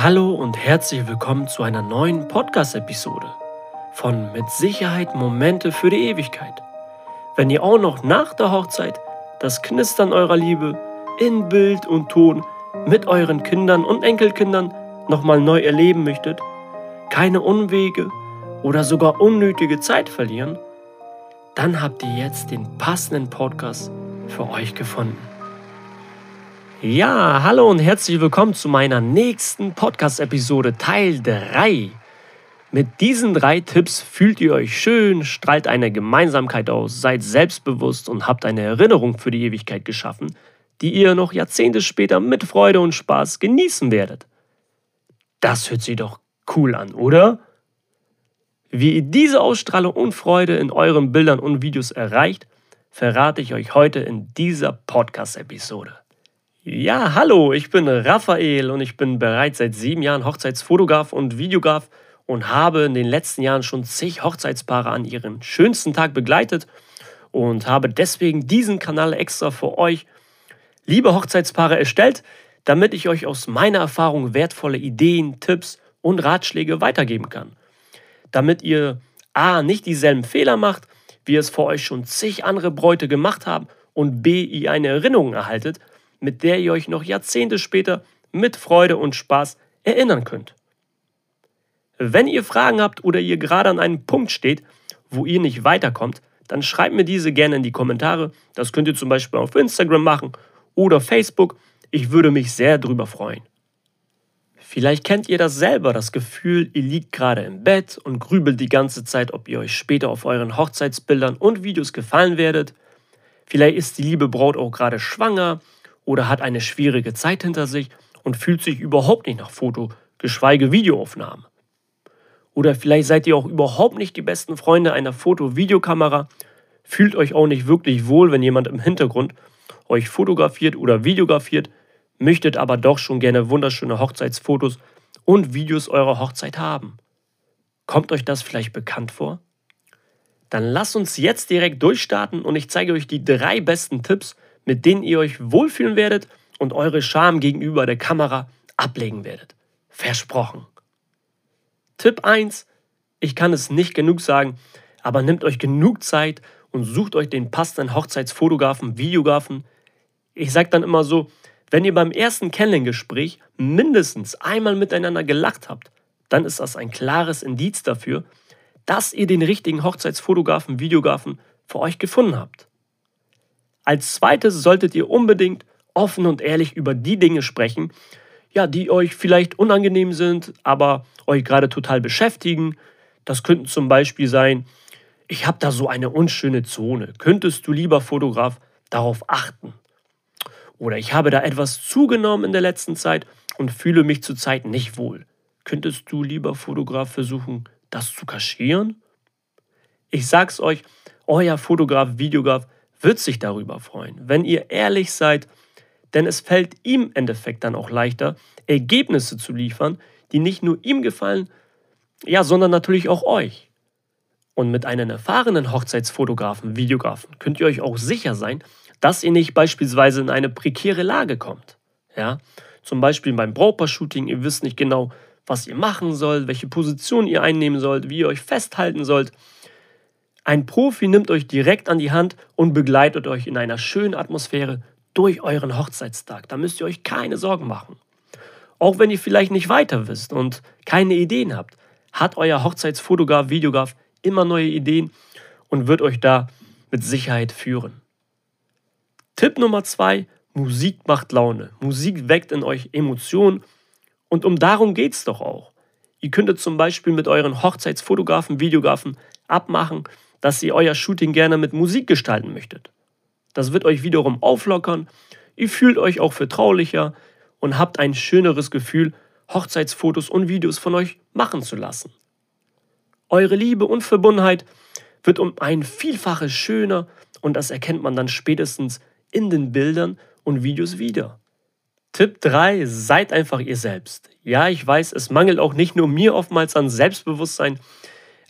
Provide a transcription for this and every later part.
Hallo und herzlich willkommen zu einer neuen Podcast-Episode von Mit Sicherheit Momente für die Ewigkeit. Wenn ihr auch noch nach der Hochzeit das Knistern eurer Liebe in Bild und Ton mit euren Kindern und Enkelkindern nochmal neu erleben möchtet, keine Unwege oder sogar unnötige Zeit verlieren, dann habt ihr jetzt den passenden Podcast für euch gefunden. Ja, hallo und herzlich willkommen zu meiner nächsten Podcast-Episode Teil 3. Mit diesen drei Tipps fühlt ihr euch schön, strahlt eine Gemeinsamkeit aus, seid selbstbewusst und habt eine Erinnerung für die Ewigkeit geschaffen, die ihr noch Jahrzehnte später mit Freude und Spaß genießen werdet. Das hört sich doch cool an, oder? Wie ihr diese Ausstrahlung und Freude in euren Bildern und Videos erreicht, verrate ich euch heute in dieser Podcast-Episode. Ja, hallo, ich bin Raphael und ich bin bereits seit sieben Jahren Hochzeitsfotograf und Videograf und habe in den letzten Jahren schon zig Hochzeitspaare an ihren schönsten Tag begleitet und habe deswegen diesen Kanal extra für euch, liebe Hochzeitspaare, erstellt, damit ich euch aus meiner Erfahrung wertvolle Ideen, Tipps und Ratschläge weitergeben kann. Damit ihr A, nicht dieselben Fehler macht, wie es vor euch schon zig andere Bräute gemacht haben und B, ihr eine Erinnerung erhaltet, mit der ihr euch noch Jahrzehnte später mit Freude und Spaß erinnern könnt. Wenn ihr Fragen habt oder ihr gerade an einem Punkt steht, wo ihr nicht weiterkommt, dann schreibt mir diese gerne in die Kommentare. Das könnt ihr zum Beispiel auf Instagram machen oder Facebook. Ich würde mich sehr darüber freuen. Vielleicht kennt ihr das selber, das Gefühl, ihr liegt gerade im Bett und grübelt die ganze Zeit, ob ihr euch später auf euren Hochzeitsbildern und Videos gefallen werdet. Vielleicht ist die liebe Braut auch gerade schwanger oder hat eine schwierige Zeit hinter sich und fühlt sich überhaupt nicht nach Foto, geschweige Videoaufnahme. Oder vielleicht seid ihr auch überhaupt nicht die besten Freunde einer Foto-Videokamera, fühlt euch auch nicht wirklich wohl, wenn jemand im Hintergrund euch fotografiert oder videografiert, möchtet aber doch schon gerne wunderschöne Hochzeitsfotos und Videos eurer Hochzeit haben. Kommt euch das vielleicht bekannt vor? Dann lasst uns jetzt direkt durchstarten und ich zeige euch die drei besten Tipps, mit denen ihr euch wohlfühlen werdet und eure Scham gegenüber der Kamera ablegen werdet. Versprochen. Tipp 1. Ich kann es nicht genug sagen, aber nehmt euch genug Zeit und sucht euch den passenden Hochzeitsfotografen, Videografen. Ich sage dann immer so, wenn ihr beim ersten Kennenlerngespräch mindestens einmal miteinander gelacht habt, dann ist das ein klares Indiz dafür, dass ihr den richtigen Hochzeitsfotografen, Videografen für euch gefunden habt. Als zweites solltet ihr unbedingt offen und ehrlich über die Dinge sprechen, ja, die euch vielleicht unangenehm sind, aber euch gerade total beschäftigen. Das könnten zum Beispiel sein, ich habe da so eine unschöne Zone. Könntest du lieber Fotograf darauf achten? Oder ich habe da etwas zugenommen in der letzten Zeit und fühle mich zurzeit nicht wohl. Könntest du lieber Fotograf versuchen, das zu kaschieren? Ich sag's euch, euer Fotograf, Videograf wird sich darüber freuen, wenn ihr ehrlich seid, denn es fällt ihm im Endeffekt dann auch leichter, Ergebnisse zu liefern, die nicht nur ihm gefallen, ja, sondern natürlich auch euch. Und mit einem erfahrenen Hochzeitsfotografen, Videografen könnt ihr euch auch sicher sein, dass ihr nicht beispielsweise in eine prekäre Lage kommt. Ja? Zum Beispiel beim Brautpaar-Shooting, ihr wisst nicht genau, was ihr machen sollt, welche Position ihr einnehmen sollt, wie ihr euch festhalten sollt. Ein Profi nimmt euch direkt an die Hand und begleitet euch in einer schönen Atmosphäre durch euren Hochzeitstag. Da müsst ihr euch keine Sorgen machen. Auch wenn ihr vielleicht nicht weiter wisst und keine Ideen habt, hat euer Hochzeitsfotograf, Videograf immer neue Ideen und wird euch da mit Sicherheit führen. Tipp Nummer zwei: Musik macht Laune. Musik weckt in euch Emotionen und um darum geht es doch auch. Ihr könntet zum Beispiel mit euren Hochzeitsfotografen, Videografen abmachen, dass ihr euer Shooting gerne mit Musik gestalten möchtet. Das wird euch wiederum auflockern, ihr fühlt euch auch vertraulicher und habt ein schöneres Gefühl, Hochzeitsfotos und Videos von euch machen zu lassen. Eure Liebe und Verbundenheit wird um ein Vielfaches schöner und das erkennt man dann spätestens in den Bildern und Videos wieder. Tipp 3, seid einfach ihr selbst. Ja, ich weiß, es mangelt auch nicht nur mir oftmals an Selbstbewusstsein,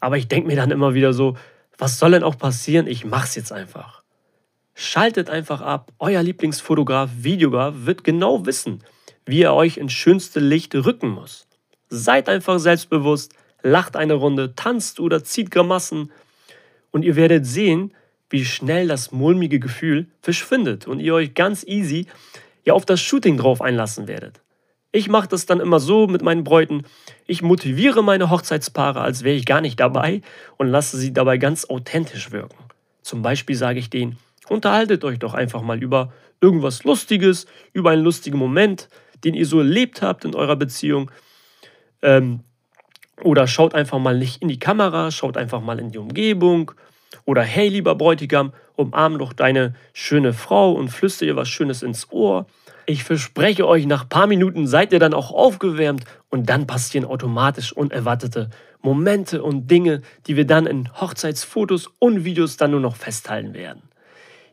aber ich denke mir dann immer wieder so, was soll denn auch passieren? Ich mach's jetzt einfach. Schaltet einfach ab. Euer Lieblingsfotograf, Videograf wird genau wissen, wie er euch ins schönste Licht rücken muss. Seid einfach selbstbewusst, lacht eine Runde, tanzt oder zieht Grimassen und ihr werdet sehen, wie schnell das mulmige Gefühl verschwindet und ihr euch ganz easy ja auf das Shooting drauf einlassen werdet. Ich mache das dann immer so mit meinen Bräuten. Ich motiviere meine Hochzeitspaare, als wäre ich gar nicht dabei und lasse sie dabei ganz authentisch wirken. Zum Beispiel sage ich denen, unterhaltet euch doch einfach mal über irgendwas Lustiges, über einen lustigen Moment, den ihr so erlebt habt in eurer Beziehung. Ähm, oder schaut einfach mal nicht in die Kamera, schaut einfach mal in die Umgebung. Oder hey, lieber Bräutigam, umarm doch deine schöne Frau und flüster ihr was Schönes ins Ohr. Ich verspreche euch, nach ein paar Minuten seid ihr dann auch aufgewärmt und dann passieren automatisch unerwartete Momente und Dinge, die wir dann in Hochzeitsfotos und Videos dann nur noch festhalten werden.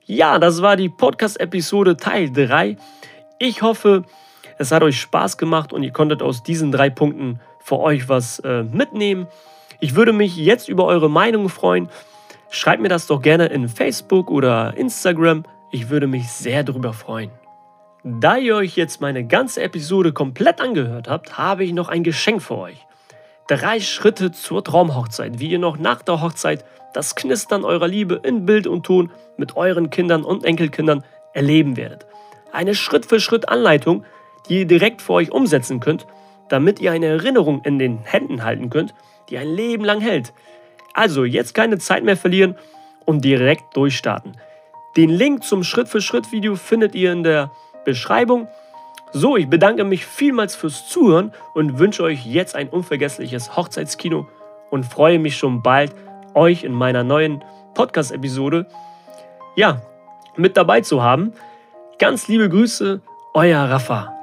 Ja, das war die Podcast-Episode Teil 3. Ich hoffe, es hat euch Spaß gemacht und ihr konntet aus diesen drei Punkten für euch was äh, mitnehmen. Ich würde mich jetzt über eure Meinung freuen. Schreibt mir das doch gerne in Facebook oder Instagram. Ich würde mich sehr darüber freuen. Da ihr euch jetzt meine ganze Episode komplett angehört habt, habe ich noch ein Geschenk für euch. Drei Schritte zur Traumhochzeit, wie ihr noch nach der Hochzeit das Knistern eurer Liebe in Bild und Ton mit euren Kindern und Enkelkindern erleben werdet. Eine Schritt-für-Schritt-Anleitung, die ihr direkt für euch umsetzen könnt, damit ihr eine Erinnerung in den Händen halten könnt, die ein Leben lang hält. Also jetzt keine Zeit mehr verlieren und direkt durchstarten. Den Link zum Schritt-für-Schritt-Video findet ihr in der Beschreibung. So, ich bedanke mich vielmals fürs Zuhören und wünsche euch jetzt ein unvergessliches Hochzeitskino und freue mich schon bald, euch in meiner neuen Podcast-Episode ja, mit dabei zu haben. Ganz liebe Grüße, euer Rafa.